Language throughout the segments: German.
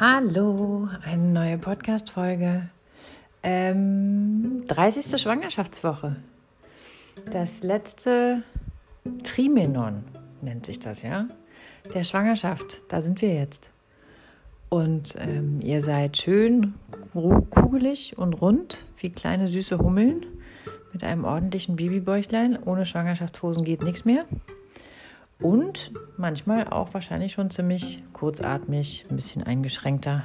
Hallo, eine neue Podcast-Folge. Ähm, 30. Schwangerschaftswoche. Das letzte Trimenon nennt sich das, ja? Der Schwangerschaft, da sind wir jetzt. Und ähm, ihr seid schön kugelig und rund, wie kleine süße Hummeln, mit einem ordentlichen Babybäuchlein. Ohne Schwangerschaftshosen geht nichts mehr und manchmal auch wahrscheinlich schon ziemlich kurzatmig, ein bisschen eingeschränkter.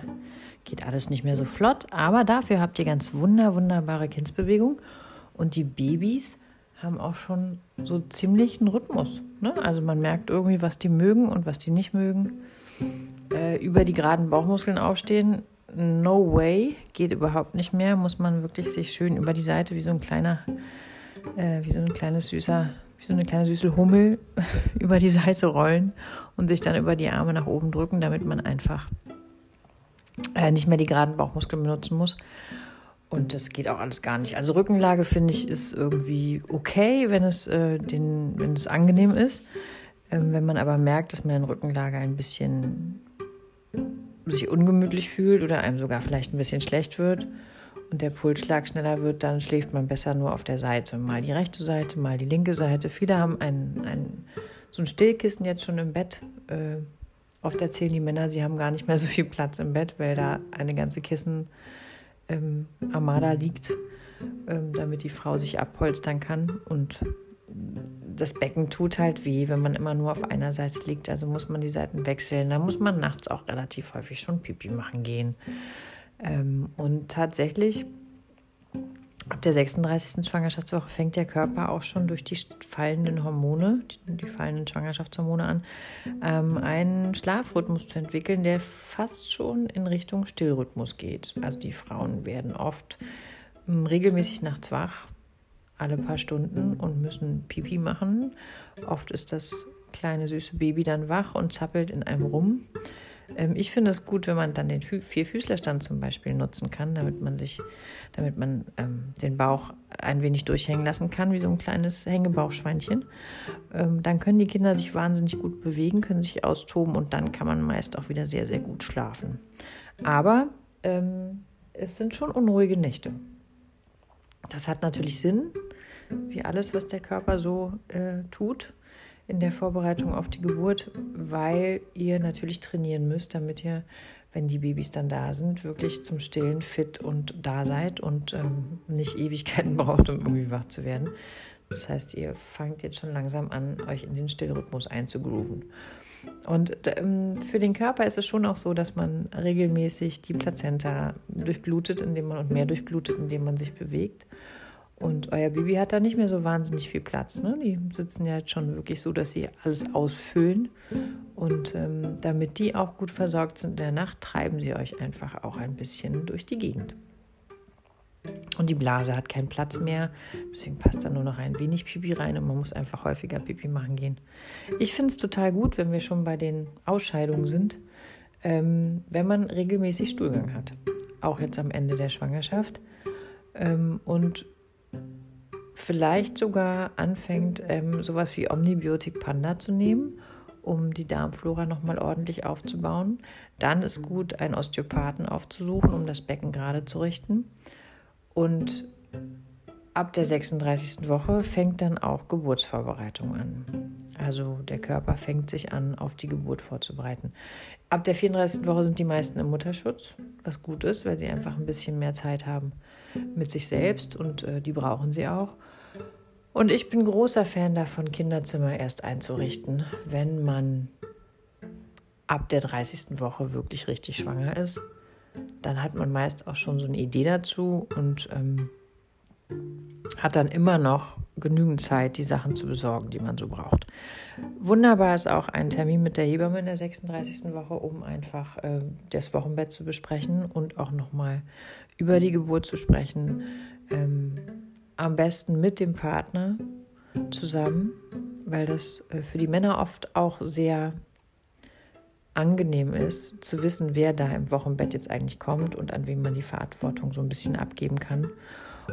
Geht alles nicht mehr so flott, aber dafür habt ihr ganz wunder, wunderbare Kindsbewegung und die Babys haben auch schon so ziemlich einen Rhythmus. Ne? Also man merkt irgendwie, was die mögen und was die nicht mögen. Äh, über die geraden Bauchmuskeln aufstehen, no way, geht überhaupt nicht mehr. Muss man wirklich sich schön über die Seite wie so ein kleiner, äh, wie so ein kleines süßer wie so eine kleine süße Hummel über die Seite rollen und sich dann über die Arme nach oben drücken, damit man einfach äh, nicht mehr die geraden Bauchmuskeln benutzen muss. Und das geht auch alles gar nicht. Also Rückenlage finde ich ist irgendwie okay, wenn es, äh, den, wenn es angenehm ist. Ähm, wenn man aber merkt, dass man in Rückenlage ein bisschen sich ungemütlich fühlt oder einem sogar vielleicht ein bisschen schlecht wird, und der Pulsschlag schneller wird, dann schläft man besser nur auf der Seite. Mal die rechte Seite, mal die linke Seite. Viele haben ein, ein, so ein Stillkissen jetzt schon im Bett. Äh, oft erzählen die Männer, sie haben gar nicht mehr so viel Platz im Bett, weil da eine ganze Kissen ähm, liegt, ähm, damit die Frau sich abpolstern kann. Und das Becken tut halt weh, wenn man immer nur auf einer Seite liegt. Also muss man die Seiten wechseln. Da muss man nachts auch relativ häufig schon Pipi machen gehen. Ähm, und tatsächlich, ab der 36. Schwangerschaftswoche fängt der Körper auch schon durch die fallenden Hormone, die, die fallenden Schwangerschaftshormone an, ähm, einen Schlafrhythmus zu entwickeln, der fast schon in Richtung Stillrhythmus geht. Also die Frauen werden oft ähm, regelmäßig nachts wach, alle paar Stunden und müssen Pipi machen. Oft ist das kleine süße Baby dann wach und zappelt in einem rum. Ähm, ich finde es gut, wenn man dann den Vierfüßlerstand zum Beispiel nutzen kann, damit man sich, damit man ähm, den Bauch ein wenig durchhängen lassen kann, wie so ein kleines Hängebauchschweinchen. Ähm, dann können die Kinder sich wahnsinnig gut bewegen, können sich austoben und dann kann man meist auch wieder sehr, sehr gut schlafen. Aber ähm, es sind schon unruhige Nächte. Das hat natürlich Sinn, wie alles, was der Körper so äh, tut in der Vorbereitung auf die Geburt, weil ihr natürlich trainieren müsst, damit ihr, wenn die Babys dann da sind, wirklich zum Stillen fit und da seid und ähm, nicht Ewigkeiten braucht, um irgendwie wach zu werden. Das heißt, ihr fangt jetzt schon langsam an, euch in den Stillrhythmus einzugrooven. Und ähm, für den Körper ist es schon auch so, dass man regelmäßig die Plazenta durchblutet, indem man und mehr durchblutet, indem man sich bewegt. Und euer Baby hat da nicht mehr so wahnsinnig viel Platz. Ne? Die sitzen ja jetzt schon wirklich so, dass sie alles ausfüllen. Und ähm, damit die auch gut versorgt sind in der Nacht, treiben sie euch einfach auch ein bisschen durch die Gegend. Und die Blase hat keinen Platz mehr, deswegen passt da nur noch ein wenig Pipi rein und man muss einfach häufiger Pipi machen gehen. Ich finde es total gut, wenn wir schon bei den Ausscheidungen sind, ähm, wenn man regelmäßig Stuhlgang hat. Auch jetzt am Ende der Schwangerschaft. Ähm, und vielleicht sogar anfängt, ähm, sowas wie Omnibiotik Panda zu nehmen, um die Darmflora nochmal ordentlich aufzubauen. Dann ist gut, einen Osteopathen aufzusuchen, um das Becken gerade zu richten. Und ab der 36. Woche fängt dann auch Geburtsvorbereitung an. Also der Körper fängt sich an, auf die Geburt vorzubereiten. Ab der 34. Woche sind die meisten im Mutterschutz, was gut ist, weil sie einfach ein bisschen mehr Zeit haben mit sich selbst und äh, die brauchen sie auch. Und ich bin großer Fan davon, Kinderzimmer erst einzurichten, wenn man ab der 30. Woche wirklich richtig schwanger ist. Dann hat man meist auch schon so eine Idee dazu und ähm, hat dann immer noch genügend Zeit, die Sachen zu besorgen, die man so braucht. Wunderbar ist auch ein Termin mit der Hebamme in der 36. Woche, um einfach äh, das Wochenbett zu besprechen und auch nochmal über die Geburt zu sprechen. Ähm, am besten mit dem Partner zusammen, weil das äh, für die Männer oft auch sehr angenehm ist, zu wissen, wer da im Wochenbett jetzt eigentlich kommt und an wem man die Verantwortung so ein bisschen abgeben kann.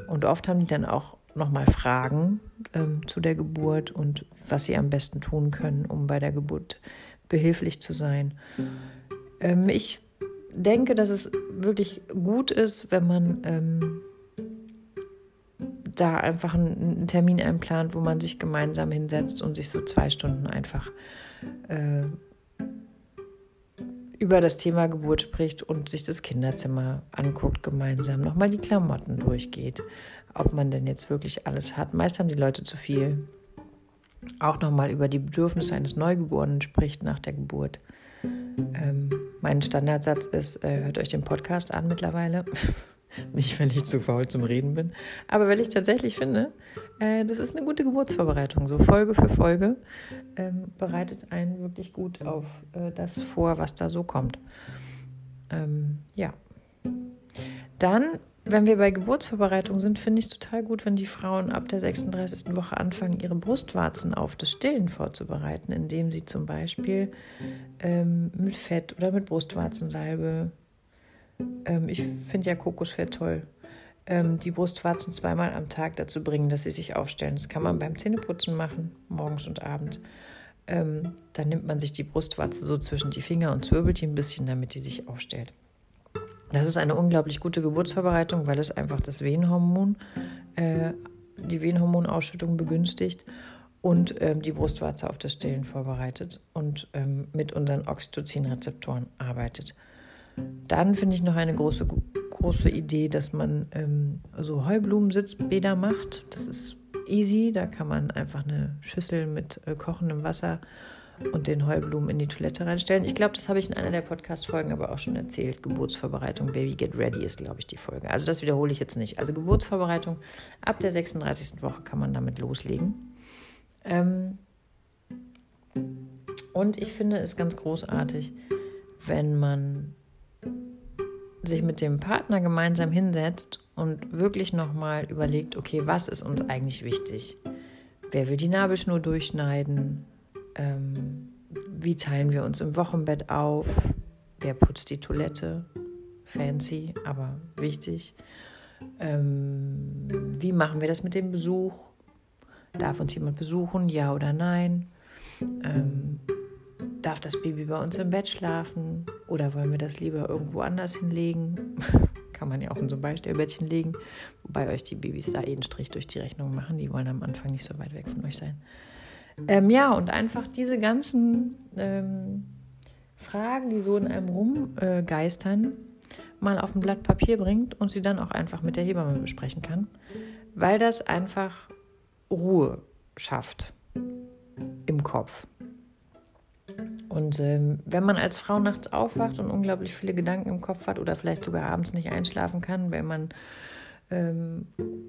Und oft haben die dann auch nochmal Fragen ähm, zu der Geburt und was sie am besten tun können, um bei der Geburt behilflich zu sein. Ähm, ich denke, dass es wirklich gut ist, wenn man ähm, da einfach einen, Termin einplant, wo man sich gemeinsam hinsetzt und sich so zwei Stunden einfach äh, über das Thema Geburt spricht und sich das Kinderzimmer anguckt, gemeinsam nochmal die Klamotten durchgeht, ob man denn jetzt wirklich alles hat. Meist haben die Leute zu viel. Auch nochmal über die Bedürfnisse eines Neugeborenen spricht nach der Geburt. Ähm, mein Standardsatz ist, äh, hört euch den Podcast an mittlerweile. Nicht, weil ich zu faul zum Reden bin, aber weil ich tatsächlich finde, äh, das ist eine gute Geburtsvorbereitung. So Folge für Folge ähm, bereitet einen wirklich gut auf äh, das vor, was da so kommt. Ähm, ja. Dann, wenn wir bei Geburtsvorbereitung sind, finde ich es total gut, wenn die Frauen ab der 36. Woche anfangen, ihre Brustwarzen auf das Stillen vorzubereiten, indem sie zum Beispiel ähm, mit Fett oder mit Brustwarzensalbe ähm, ich finde ja Kokosfett toll. Ähm, die Brustwarzen zweimal am Tag dazu bringen, dass sie sich aufstellen. Das kann man beim Zähneputzen machen, morgens und abends. Ähm, dann nimmt man sich die Brustwarze so zwischen die Finger und zwirbelt die ein bisschen, damit die sich aufstellt. Das ist eine unglaublich gute Geburtsvorbereitung, weil es einfach das Wehenhormon, äh, die Wehenhormonausschüttung begünstigt und ähm, die Brustwarze auf das Stillen vorbereitet und ähm, mit unseren Oxytocin-Rezeptoren arbeitet. Dann finde ich noch eine große, große Idee, dass man ähm, so Heublumensitzbäder macht. Das ist easy. Da kann man einfach eine Schüssel mit äh, kochendem Wasser und den Heublumen in die Toilette reinstellen. Ich glaube, das habe ich in einer der Podcast-Folgen aber auch schon erzählt. Geburtsvorbereitung, Baby Get Ready ist, glaube ich, die Folge. Also das wiederhole ich jetzt nicht. Also Geburtsvorbereitung, ab der 36. Woche kann man damit loslegen. Ähm und ich finde es ganz großartig, wenn man sich mit dem Partner gemeinsam hinsetzt und wirklich nochmal überlegt, okay, was ist uns eigentlich wichtig? Wer will die Nabelschnur durchschneiden? Ähm, wie teilen wir uns im Wochenbett auf? Wer putzt die Toilette? Fancy, aber wichtig. Ähm, wie machen wir das mit dem Besuch? Darf uns jemand besuchen, ja oder nein? Ähm, darf das Baby bei uns im Bett schlafen oder wollen wir das lieber irgendwo anders hinlegen? Kann man ja auch in so ein Beistellbettchen legen, wobei euch die Babys da eh einen Strich durch die Rechnung machen. Die wollen am Anfang nicht so weit weg von euch sein. Ähm, ja, und einfach diese ganzen ähm, Fragen, die so in einem rumgeistern, äh, mal auf ein Blatt Papier bringt und sie dann auch einfach mit der Hebamme besprechen kann, weil das einfach Ruhe schafft im Kopf. Und ähm, wenn man als Frau nachts aufwacht und unglaublich viele Gedanken im Kopf hat oder vielleicht sogar abends nicht einschlafen kann, wenn man ähm,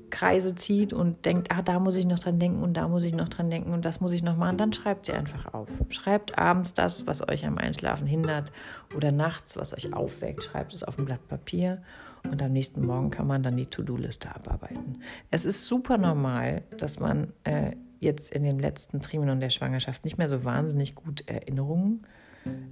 Kreise zieht und denkt, ah, da muss ich noch dran denken und da muss ich noch dran denken und das muss ich noch machen, dann schreibt sie einfach auf. Schreibt abends das, was euch am Einschlafen hindert oder nachts, was euch aufweckt, schreibt es auf ein Blatt Papier und am nächsten Morgen kann man dann die To-Do-Liste abarbeiten. Es ist super normal, dass man äh, jetzt in dem letzten Trimenon der Schwangerschaft nicht mehr so wahnsinnig gut Erinnerungen,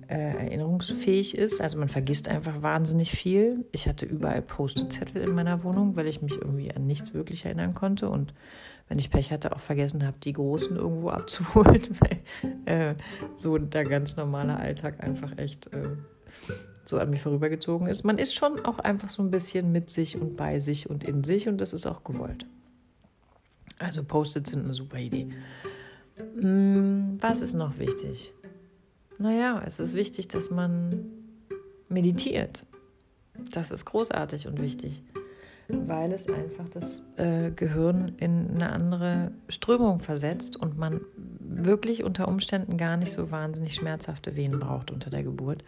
äh, erinnerungsfähig ist. Also man vergisst einfach wahnsinnig viel. Ich hatte überall Post-Zettel in meiner Wohnung, weil ich mich irgendwie an nichts wirklich erinnern konnte und wenn ich Pech hatte, auch vergessen habe, die Großen irgendwo abzuholen, weil äh, so der ganz normale Alltag einfach echt äh, so an mir vorübergezogen ist. Man ist schon auch einfach so ein bisschen mit sich und bei sich und in sich und das ist auch gewollt. Also Post-its sind eine super Idee. Hm, was ist noch wichtig? Naja, es ist wichtig, dass man meditiert. Das ist großartig und wichtig, weil es einfach das äh, Gehirn in eine andere Strömung versetzt und man wirklich unter Umständen gar nicht so wahnsinnig schmerzhafte Venen braucht unter der Geburt,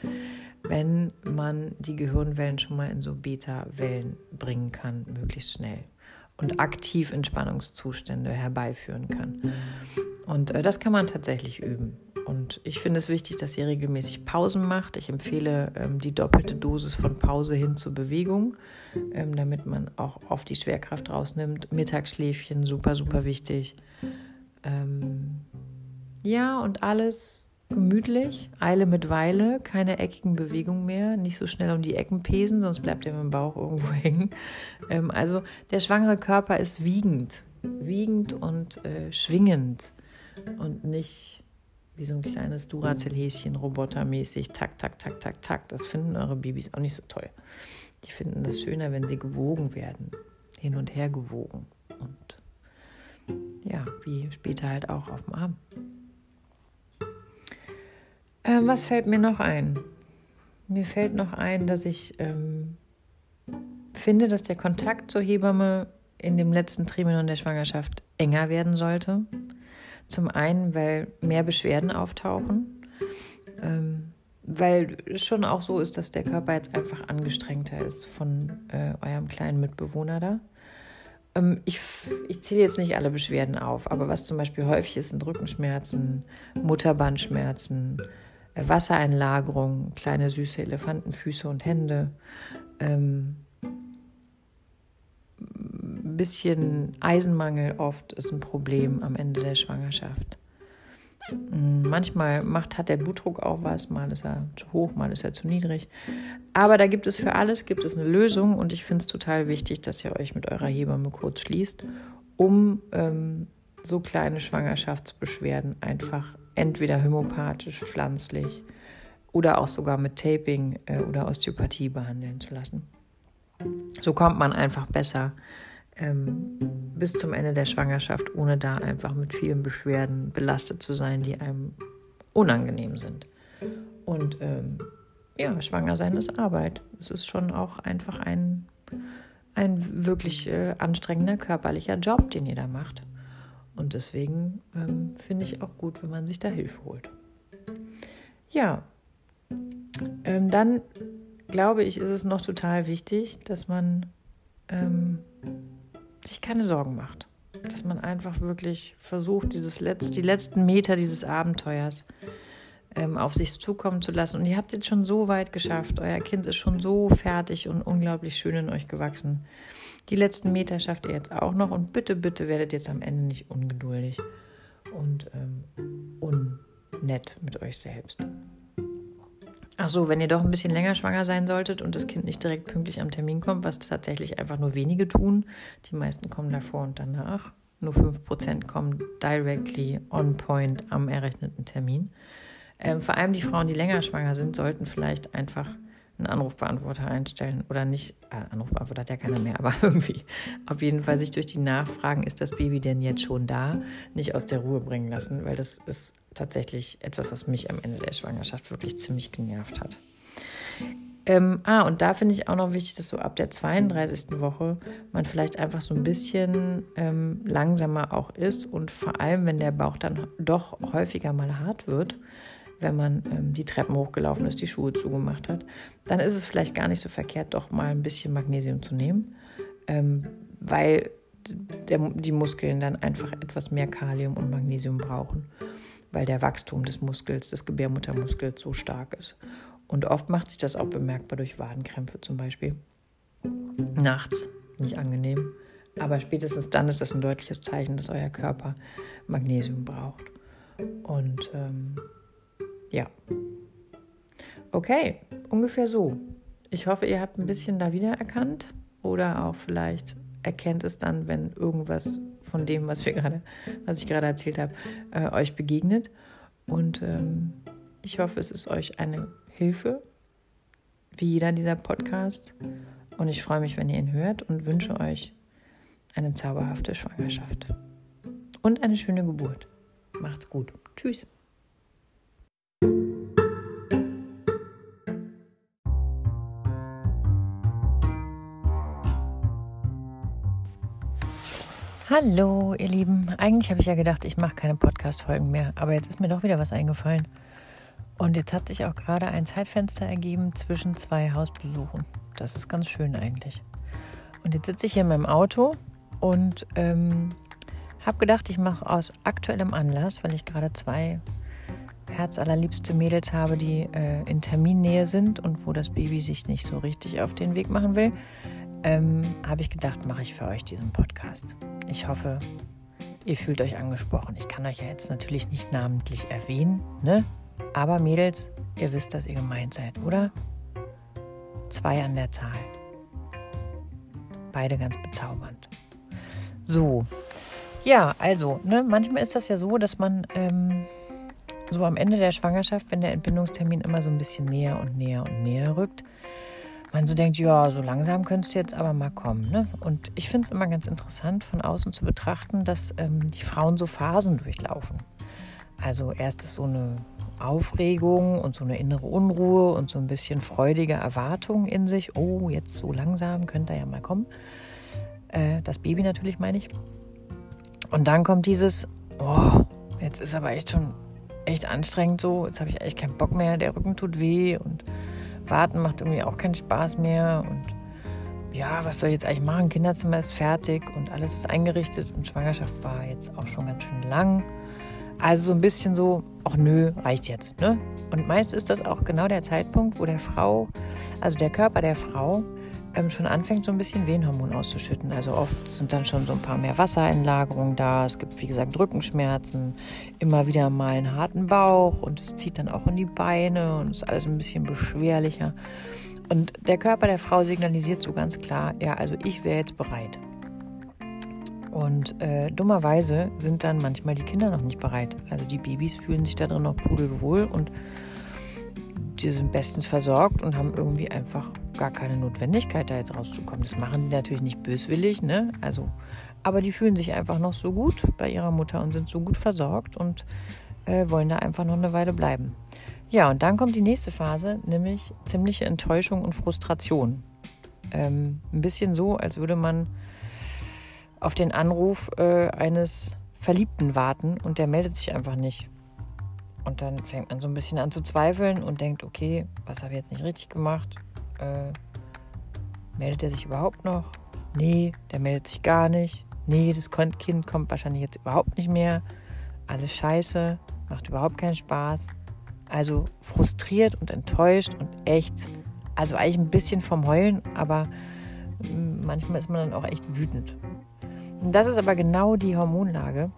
wenn man die Gehirnwellen schon mal in so Beta-Wellen bringen kann, möglichst schnell und aktiv Entspannungszustände herbeiführen kann. Und äh, das kann man tatsächlich üben. Und ich finde es wichtig, dass ihr regelmäßig Pausen macht. Ich empfehle ähm, die doppelte Dosis von Pause hin zur Bewegung, ähm, damit man auch oft die Schwerkraft rausnimmt. Mittagsschläfchen, super, super wichtig. Ähm, ja, und alles gemütlich, Eile mit Weile, keine eckigen Bewegungen mehr, nicht so schnell um die Ecken pesen, sonst bleibt er mit dem Bauch irgendwo hängen. Ähm, also der schwangere Körper ist wiegend, wiegend und äh, schwingend und nicht, wie so ein kleines Duracell-Häschen, robotermäßig, tak, tak, tak, tak, tak. Das finden eure Babys auch nicht so toll. Die finden das schöner, wenn sie gewogen werden, hin und her gewogen. Und ja, wie später halt auch auf dem Arm. Ähm, was fällt mir noch ein? Mir fällt noch ein, dass ich ähm, finde, dass der Kontakt zur Hebamme in dem letzten Trimenon der Schwangerschaft enger werden sollte. Zum einen, weil mehr Beschwerden auftauchen, ähm, weil es schon auch so ist, dass der Körper jetzt einfach angestrengter ist von äh, eurem kleinen Mitbewohner da. Ähm, ich, ich zähle jetzt nicht alle Beschwerden auf, aber was zum Beispiel häufig ist, sind Rückenschmerzen, Mutterbandschmerzen, Wassereinlagerung, kleine süße Elefantenfüße und Hände. Ähm, bisschen Eisenmangel oft ist ein Problem am Ende der Schwangerschaft. Mm, manchmal macht, hat der Blutdruck auch was, mal ist er zu hoch, mal ist er zu niedrig. Aber da gibt es für alles gibt es eine Lösung und ich finde es total wichtig, dass ihr euch mit eurer Hebamme kurz schließt, um ähm, so kleine Schwangerschaftsbeschwerden einfach entweder homöopathisch, pflanzlich oder auch sogar mit Taping äh, oder Osteopathie behandeln zu lassen. So kommt man einfach besser ähm, bis zum Ende der Schwangerschaft, ohne da einfach mit vielen Beschwerden belastet zu sein, die einem unangenehm sind. Und ähm, ja, schwanger sein ist Arbeit. Es ist schon auch einfach ein, ein wirklich äh, anstrengender körperlicher Job, den ihr da macht. Und deswegen ähm, finde ich auch gut, wenn man sich da Hilfe holt. Ja, ähm, dann glaube ich, ist es noch total wichtig, dass man ähm, sich keine Sorgen macht. Dass man einfach wirklich versucht, dieses Letz-, die letzten Meter dieses Abenteuers ähm, auf sich zukommen zu lassen. Und ihr habt jetzt schon so weit geschafft. Euer Kind ist schon so fertig und unglaublich schön in euch gewachsen. Die letzten Meter schafft ihr jetzt auch noch. Und bitte, bitte werdet jetzt am Ende nicht ungeduldig und ähm, unnett mit euch selbst. Ach so, wenn ihr doch ein bisschen länger schwanger sein solltet und das Kind nicht direkt pünktlich am Termin kommt, was tatsächlich einfach nur wenige tun, die meisten kommen davor und danach, nur 5% kommen directly on point am errechneten Termin. Ähm, vor allem die Frauen, die länger schwanger sind, sollten vielleicht einfach einen Anrufbeantworter einstellen oder nicht, äh, Anrufbeantworter hat ja keiner mehr, aber irgendwie auf jeden Fall sich durch die Nachfragen, ist das Baby denn jetzt schon da, nicht aus der Ruhe bringen lassen, weil das ist tatsächlich etwas, was mich am Ende der Schwangerschaft wirklich ziemlich genervt hat. Ähm, ah, und da finde ich auch noch wichtig, dass so ab der 32. Woche man vielleicht einfach so ein bisschen ähm, langsamer auch ist und vor allem, wenn der Bauch dann doch häufiger mal hart wird, wenn man ähm, die Treppen hochgelaufen ist, die Schuhe zugemacht hat, dann ist es vielleicht gar nicht so verkehrt, doch mal ein bisschen Magnesium zu nehmen, ähm, weil der, die Muskeln dann einfach etwas mehr Kalium und Magnesium brauchen weil der Wachstum des Muskels, des Gebärmuttermuskels so stark ist. Und oft macht sich das auch bemerkbar durch Wadenkrämpfe zum Beispiel. Nachts, nicht angenehm. Aber spätestens dann ist das ein deutliches Zeichen, dass euer Körper Magnesium braucht. Und ähm, ja. Okay, ungefähr so. Ich hoffe, ihr habt ein bisschen da wiedererkannt oder auch vielleicht erkennt es dann, wenn irgendwas von dem, was wir gerade, was ich gerade erzählt habe, äh, euch begegnet. Und ähm, ich hoffe, es ist euch eine Hilfe, wie jeder dieser Podcast. Und ich freue mich, wenn ihr ihn hört und wünsche euch eine zauberhafte Schwangerschaft und eine schöne Geburt. Macht's gut. Tschüss. Hallo, ihr Lieben. Eigentlich habe ich ja gedacht, ich mache keine Podcast-Folgen mehr, aber jetzt ist mir doch wieder was eingefallen. Und jetzt hat sich auch gerade ein Zeitfenster ergeben zwischen zwei Hausbesuchen. Das ist ganz schön eigentlich. Und jetzt sitze ich hier in meinem Auto und ähm, habe gedacht, ich mache aus aktuellem Anlass, weil ich gerade zwei herzallerliebste Mädels habe, die äh, in Terminnähe sind und wo das Baby sich nicht so richtig auf den Weg machen will, ähm, habe ich gedacht, mache ich für euch diesen Podcast. Ich hoffe, ihr fühlt euch angesprochen. Ich kann euch ja jetzt natürlich nicht namentlich erwähnen, ne? Aber Mädels, ihr wisst, dass ihr gemeint seid, oder? Zwei an der Zahl. Beide ganz bezaubernd. So. Ja, also, ne, manchmal ist das ja so, dass man ähm, so am Ende der Schwangerschaft, wenn der Entbindungstermin immer so ein bisschen näher und näher und näher rückt, man so denkt, ja, so langsam könntest du jetzt aber mal kommen. Ne? Und ich finde es immer ganz interessant, von außen zu betrachten, dass ähm, die Frauen so Phasen durchlaufen. Also erst ist so eine Aufregung und so eine innere Unruhe und so ein bisschen freudige Erwartung in sich. Oh, jetzt so langsam könnte er ja mal kommen. Äh, das Baby natürlich meine ich. Und dann kommt dieses, oh, jetzt ist aber echt schon echt anstrengend so. Jetzt habe ich echt keinen Bock mehr. Der Rücken tut weh und warten macht irgendwie auch keinen Spaß mehr. Und ja, was soll ich jetzt eigentlich machen? Kinderzimmer ist fertig und alles ist eingerichtet und Schwangerschaft war jetzt auch schon ganz schön lang. Also so ein bisschen so, ach nö, reicht jetzt. Ne? Und meist ist das auch genau der Zeitpunkt, wo der Frau, also der Körper der Frau, ähm, schon anfängt, so ein bisschen Wehenhormon auszuschütten. Also oft sind dann schon so ein paar mehr Wassereinlagerungen da. Es gibt, wie gesagt, Rückenschmerzen, immer wieder mal einen harten Bauch und es zieht dann auch in die Beine und ist alles ein bisschen beschwerlicher. Und der Körper der Frau signalisiert so ganz klar, ja, also ich wäre jetzt bereit. Und äh, dummerweise sind dann manchmal die Kinder noch nicht bereit. Also die Babys fühlen sich da drin noch pudelwohl und die sind bestens versorgt und haben irgendwie einfach gar keine Notwendigkeit, da jetzt rauszukommen. Das machen die natürlich nicht böswillig, ne? Also, aber die fühlen sich einfach noch so gut bei ihrer Mutter und sind so gut versorgt und äh, wollen da einfach noch eine Weile bleiben. Ja, und dann kommt die nächste Phase, nämlich ziemliche Enttäuschung und Frustration. Ähm, ein bisschen so, als würde man auf den Anruf äh, eines Verliebten warten und der meldet sich einfach nicht. Und dann fängt man so ein bisschen an zu zweifeln und denkt, okay, was habe ich jetzt nicht richtig gemacht? Äh, meldet er sich überhaupt noch? Nee, der meldet sich gar nicht. Nee, das Kind kommt wahrscheinlich jetzt überhaupt nicht mehr. Alles scheiße, macht überhaupt keinen Spaß. Also frustriert und enttäuscht und echt, also eigentlich ein bisschen vom Heulen, aber manchmal ist man dann auch echt wütend. Und das ist aber genau die Hormonlage,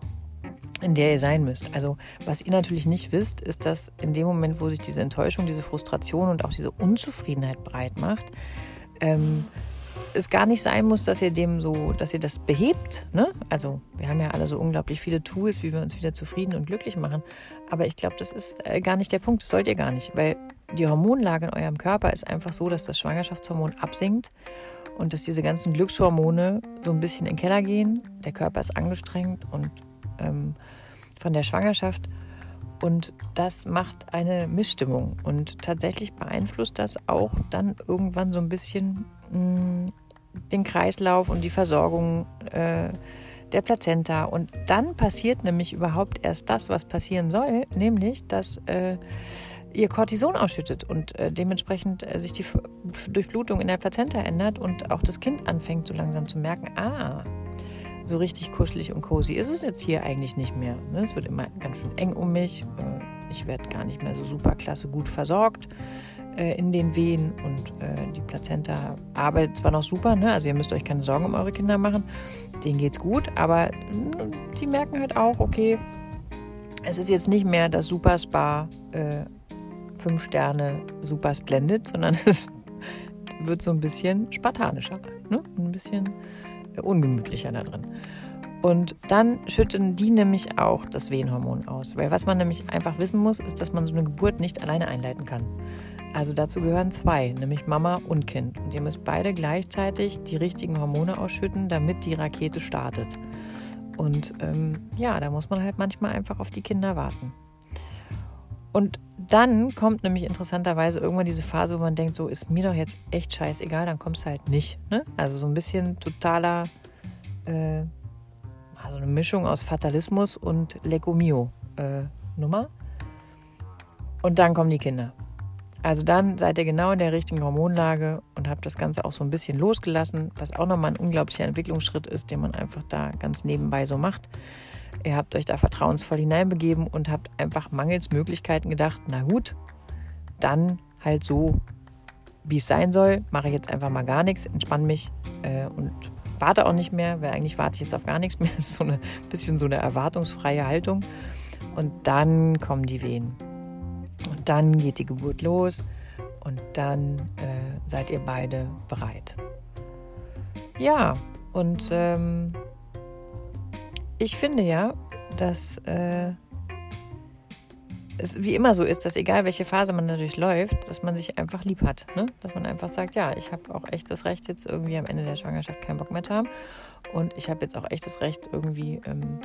in der ihr sein müsst. Also was ihr natürlich nicht wisst, ist, dass in dem Moment, wo sich diese Enttäuschung, diese Frustration und auch diese Unzufriedenheit breit macht, ähm, es gar nicht sein muss, dass ihr dem so, dass ihr das behebt. Ne? Also wir haben ja alle so unglaublich viele Tools, wie wir uns wieder zufrieden und glücklich machen. Aber ich glaube, das ist äh, gar nicht der Punkt. Das sollt ihr gar nicht, weil die Hormonlage in eurem Körper ist einfach so, dass das Schwangerschaftshormon absinkt und dass diese ganzen Glückshormone so ein bisschen in den Keller gehen. Der Körper ist angestrengt und ähm, von der Schwangerschaft. Und das macht eine Missstimmung. Und tatsächlich beeinflusst das auch dann irgendwann so ein bisschen mh, mm, den Kreislauf und die Versorgung äh, der Plazenta. Und dann passiert nämlich überhaupt erst das, was passieren soll, nämlich, dass äh, ihr Cortison ausschüttet und äh, dementsprechend äh, sich die Durchblutung in der Plazenta ändert und auch das Kind anfängt so langsam zu merken, ah, so richtig kuschelig und cozy ist es jetzt hier eigentlich nicht mehr. Ne? Es wird immer ganz schön eng um mich. Äh, ich werde gar nicht mehr so super klasse gut versorgt äh, in den Wehen und äh, die Plazenta arbeitet zwar noch super, ne? also ihr müsst euch keine Sorgen um eure Kinder machen, denen geht's gut, aber die merken halt auch, okay, es ist jetzt nicht mehr das Super Spa, äh, fünf Sterne Super Splendid, sondern es wird so ein bisschen spartanischer, ne? ein bisschen ungemütlicher da drin. Und dann schütten die nämlich auch das Wehenhormon aus. Weil was man nämlich einfach wissen muss, ist, dass man so eine Geburt nicht alleine einleiten kann. Also dazu gehören zwei, nämlich Mama und Kind. Und ihr müsst beide gleichzeitig die richtigen Hormone ausschütten, damit die Rakete startet. Und ähm, ja, da muss man halt manchmal einfach auf die Kinder warten. Und dann kommt nämlich interessanterweise irgendwann diese Phase, wo man denkt, so ist mir doch jetzt echt scheißegal, dann kommst du halt nicht. Ne? Also so ein bisschen totaler, äh, also eine Mischung aus Fatalismus und Lecco Mio äh, Nummer. Und dann kommen die Kinder. Also dann seid ihr genau in der richtigen Hormonlage und habt das Ganze auch so ein bisschen losgelassen, was auch nochmal ein unglaublicher Entwicklungsschritt ist, den man einfach da ganz nebenbei so macht. Ihr habt euch da vertrauensvoll hineinbegeben und habt einfach mangels Möglichkeiten gedacht, na gut, dann halt so, wie es sein soll, mache ich jetzt einfach mal gar nichts, entspanne mich äh, und warte auch nicht mehr, weil eigentlich warte ich jetzt auf gar nichts mehr. Das ist so ein bisschen so eine erwartungsfreie Haltung. Und dann kommen die Wehen. Und dann geht die Geburt los und dann äh, seid ihr beide bereit. Ja, und ähm, ich finde ja, dass äh, es wie immer so ist, dass egal welche Phase man dadurch läuft, dass man sich einfach lieb hat. Ne? Dass man einfach sagt, ja, ich habe auch echt das Recht, jetzt irgendwie am Ende der Schwangerschaft keinen Bock mehr zu haben. Und ich habe jetzt auch echt das Recht, irgendwie ähm,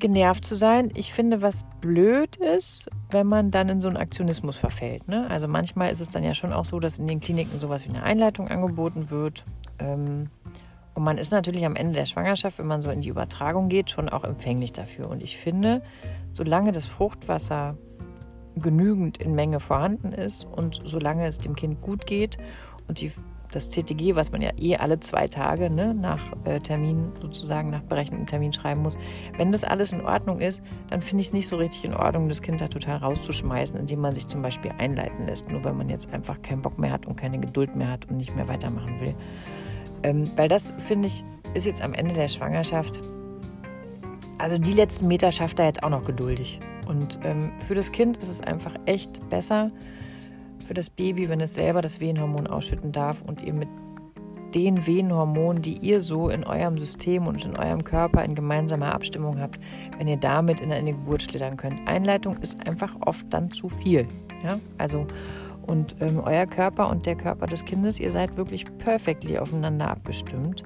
genervt zu sein. Ich finde, was blöd ist, wenn man dann in so einen Aktionismus verfällt. Ne? Also manchmal ist es dann ja schon auch so, dass in den Kliniken sowas wie eine Einleitung angeboten wird. Ähm, und man ist natürlich am Ende der Schwangerschaft, wenn man so in die Übertragung geht, schon auch empfänglich dafür. Und ich finde, solange das Fruchtwasser genügend in Menge vorhanden ist und solange es dem Kind gut geht und die, das CTG, was man ja eh alle zwei Tage ne, nach äh, Termin sozusagen nach berechneten Termin schreiben muss, wenn das alles in Ordnung ist, dann finde ich es nicht so richtig in Ordnung, das Kind da total rauszuschmeißen, indem man sich zum Beispiel einleiten lässt, nur weil man jetzt einfach keinen Bock mehr hat und keine Geduld mehr hat und nicht mehr weitermachen will. Ähm, weil das, finde ich, ist jetzt am Ende der Schwangerschaft, also die letzten Meter schafft er jetzt auch noch geduldig. Und ähm, für das Kind ist es einfach echt besser, für das Baby, wenn es selber das Wehenhormon ausschütten darf und ihr mit den Wehenhormonen, die ihr so in eurem System und in eurem Körper in gemeinsamer Abstimmung habt, wenn ihr damit in eine Geburt schlittern könnt. Einleitung ist einfach oft dann zu viel. Ja? Also und ähm, euer Körper und der Körper des Kindes, ihr seid wirklich perfektly aufeinander abgestimmt.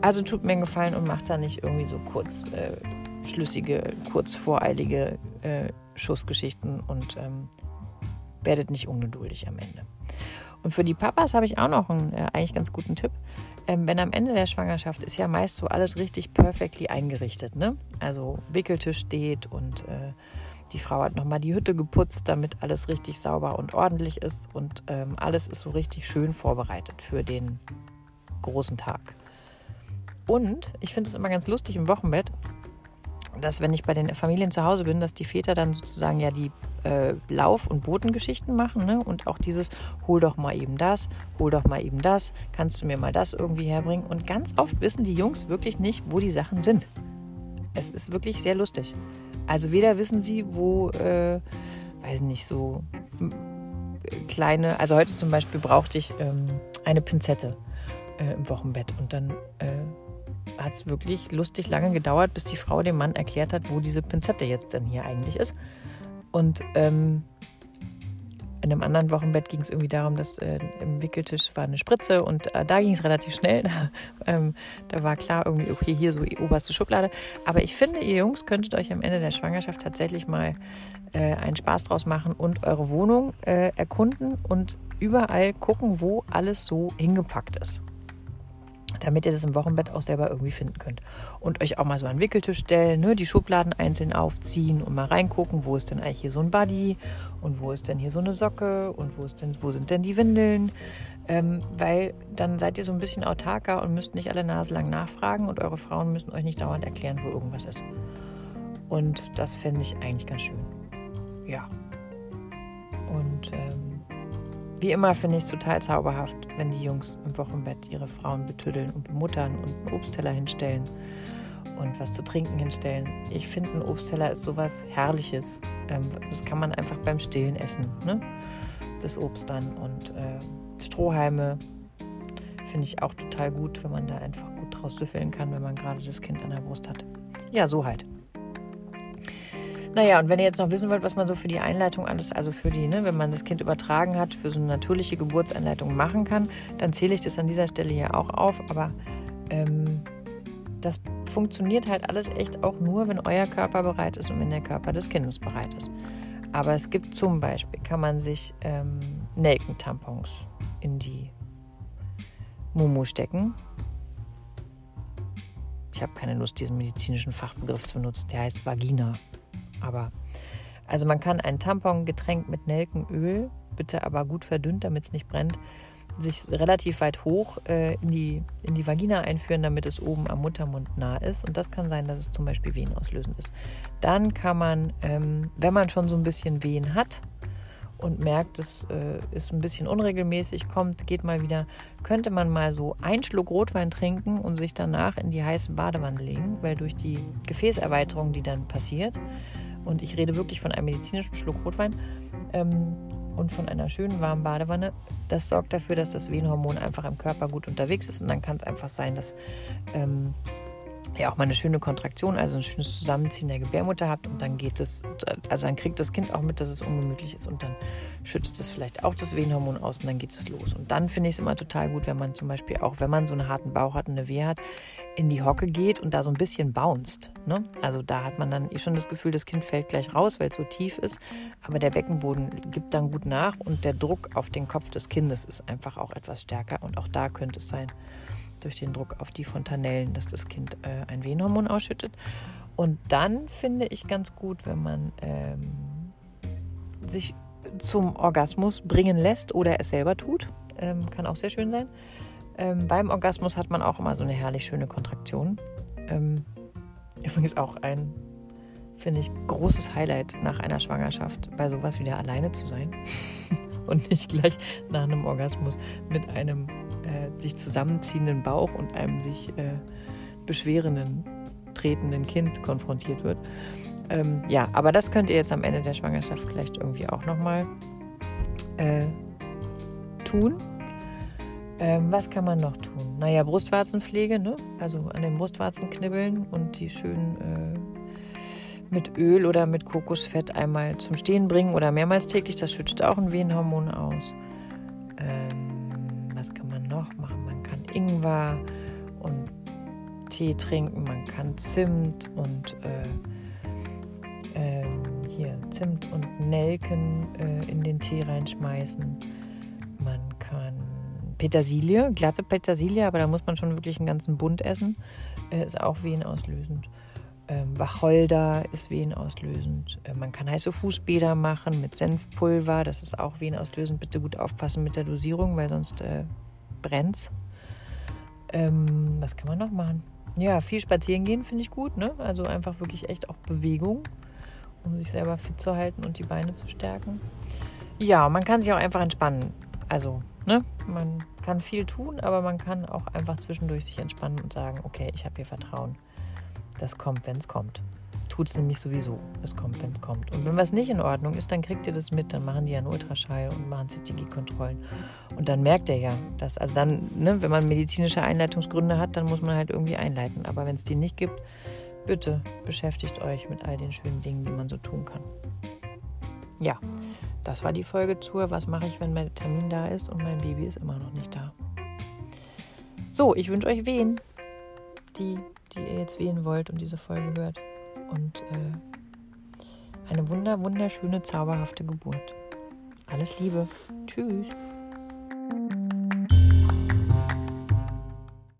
Also tut mir einen Gefallen und macht da nicht irgendwie so kurz äh, schlüssige, kurz voreilige äh, Schussgeschichten und ähm, werdet nicht ungeduldig am Ende. Und für die Papas habe ich auch noch einen äh, eigentlich ganz guten Tipp. Ähm, wenn am Ende der Schwangerschaft ist ja meist so alles richtig perfectly eingerichtet. Ne? Also Wickeltisch steht und äh, die Frau hat nochmal die Hütte geputzt, damit alles richtig sauber und ordentlich ist. Und ähm, alles ist so richtig schön vorbereitet für den großen Tag. Und ich finde es immer ganz lustig im Wochenbett, dass wenn ich bei den Familien zu Hause bin, dass die Väter dann sozusagen ja die äh, Lauf- und Botengeschichten machen ne? und auch dieses, hol doch mal eben das, hol doch mal eben das, kannst du mir mal das irgendwie herbringen. Und ganz oft wissen die Jungs wirklich nicht, wo die Sachen sind. Es ist wirklich sehr lustig. Also weder wissen sie, wo, äh, weiß nicht, so kleine, also heute zum Beispiel brauchte ich ähm, eine Pinzette äh, im Wochenbett und dann äh, hat es wirklich lustig lange gedauert, bis die Frau dem Mann erklärt hat, wo diese Pinzette jetzt denn hier eigentlich ist. Und ähm, in einem anderen Wochenbett ging es irgendwie darum, dass äh, im Wickeltisch war eine Spritze und äh, da ging es relativ schnell. ähm, da war klar irgendwie, okay, hier so die oberste Schublade. Aber ich finde, ihr Jungs könntet euch am Ende der Schwangerschaft tatsächlich mal äh, einen Spaß draus machen und eure Wohnung äh, erkunden und überall gucken, wo alles so hingepackt ist damit ihr das im Wochenbett auch selber irgendwie finden könnt. Und euch auch mal so einen Wickeltisch stellen, ne, die Schubladen einzeln aufziehen und mal reingucken, wo ist denn eigentlich hier so ein Buddy und wo ist denn hier so eine Socke und wo, ist denn, wo sind denn die Windeln. Ähm, weil dann seid ihr so ein bisschen autarker und müsst nicht alle Nase lang nachfragen und eure Frauen müssen euch nicht dauernd erklären, wo irgendwas ist. Und das fände ich eigentlich ganz schön. Ja. Und ähm, wie immer finde ich es total zauberhaft, wenn die Jungs im Wochenbett ihre Frauen betüddeln und bemuttern und einen Obstteller hinstellen und was zu trinken hinstellen. Ich finde, ein Obstteller ist sowas Herrliches. Ähm, das kann man einfach beim Stillen essen, ne? das Obst dann. Und äh, Strohhalme finde ich auch total gut, wenn man da einfach gut draus süffeln kann, wenn man gerade das Kind an der Brust hat. Ja, so halt. Naja, und wenn ihr jetzt noch wissen wollt, was man so für die Einleitung alles, also für die, ne, wenn man das Kind übertragen hat, für so eine natürliche Geburtseinleitung machen kann, dann zähle ich das an dieser Stelle hier auch auf. Aber ähm, das funktioniert halt alles echt auch nur, wenn euer Körper bereit ist und wenn der Körper des Kindes bereit ist. Aber es gibt zum Beispiel, kann man sich ähm, Nelkentampons in die Mumu stecken. Ich habe keine Lust, diesen medizinischen Fachbegriff zu benutzen. Der heißt Vagina. Aber also man kann ein Tampon getränkt mit Nelkenöl, bitte aber gut verdünnt, damit es nicht brennt, sich relativ weit hoch äh, in, die, in die Vagina einführen, damit es oben am Muttermund nah ist. Und das kann sein, dass es zum Beispiel Wehen auslösend ist. Dann kann man, ähm, wenn man schon so ein bisschen Wehen hat und merkt, es äh, ist ein bisschen unregelmäßig, kommt, geht mal wieder, könnte man mal so einen Schluck Rotwein trinken und sich danach in die heiße Badewanne legen, weil durch die Gefäßerweiterung, die dann passiert, und ich rede wirklich von einem medizinischen Schluck Rotwein ähm, und von einer schönen warmen Badewanne. Das sorgt dafür, dass das Venenhormon einfach im Körper gut unterwegs ist. Und dann kann es einfach sein, dass ähm, ja auch mal eine schöne Kontraktion, also ein schönes Zusammenziehen der Gebärmutter habt und dann geht es, also dann kriegt das Kind auch mit, dass es ungemütlich ist und dann schüttet es vielleicht auch das Wehenhormon aus und dann geht es los. Und dann finde ich es immer total gut, wenn man zum Beispiel auch, wenn man so einen harten Bauch hat und eine Wehe hat, in die Hocke geht und da so ein bisschen bounced. Ne? Also da hat man dann eh schon das Gefühl, das Kind fällt gleich raus, weil es so tief ist, aber der Beckenboden gibt dann gut nach und der Druck auf den Kopf des Kindes ist einfach auch etwas stärker und auch da könnte es sein, durch den Druck auf die Fontanellen, dass das Kind äh, ein Wehenhormon ausschüttet. Und dann finde ich ganz gut, wenn man ähm, sich zum Orgasmus bringen lässt oder es selber tut. Ähm, kann auch sehr schön sein. Ähm, beim Orgasmus hat man auch immer so eine herrlich schöne Kontraktion. Ähm, übrigens auch ein, finde ich, großes Highlight nach einer Schwangerschaft, bei sowas wieder alleine zu sein. und nicht gleich nach einem Orgasmus mit einem sich zusammenziehenden Bauch und einem sich äh, beschwerenden, tretenden Kind konfrontiert wird. Ähm, ja, aber das könnt ihr jetzt am Ende der Schwangerschaft vielleicht irgendwie auch nochmal äh, tun. Ähm, was kann man noch tun? Naja, Brustwarzenpflege, ne? also an den Brustwarzen knibbeln und die schön äh, mit Öl oder mit Kokosfett einmal zum Stehen bringen oder mehrmals täglich. Das schüttet auch ein Wehenhormon aus. Ingwer und Tee trinken, man kann Zimt und äh, äh, hier Zimt und Nelken äh, in den Tee reinschmeißen. Man kann Petersilie, glatte Petersilie, aber da muss man schon wirklich einen ganzen Bund essen. Äh, ist auch wehenauslösend. Ähm, Wacholder ist wehenauslösend. Äh, man kann heiße Fußbäder machen mit Senfpulver. Das ist auch wehenauslösend. Bitte gut aufpassen mit der Dosierung, weil sonst äh, brennt ähm, Was kann man noch machen? Ja, viel spazieren gehen finde ich gut. Ne? Also einfach wirklich echt auch Bewegung, um sich selber fit zu halten und die Beine zu stärken. Ja, man kann sich auch einfach entspannen. Also, ne? Man kann viel tun, aber man kann auch einfach zwischendurch sich entspannen und sagen, okay, ich habe hier Vertrauen das kommt, wenn es kommt. Tut es nämlich sowieso. Es kommt, wenn es kommt. Und wenn was nicht in Ordnung ist, dann kriegt ihr das mit, dann machen die einen Ultraschall und machen CTG-Kontrollen. Und dann merkt er ja, dass, also dann, ne, wenn man medizinische Einleitungsgründe hat, dann muss man halt irgendwie einleiten. Aber wenn es die nicht gibt, bitte beschäftigt euch mit all den schönen Dingen, die man so tun kann. Ja, das war die Folge zur Was mache ich, wenn mein Termin da ist und mein Baby ist immer noch nicht da. So, ich wünsche euch wen, die die ihr jetzt wählen wollt und diese Folge hört. Und äh, eine wunder, wunderschöne, zauberhafte Geburt. Alles Liebe. Tschüss.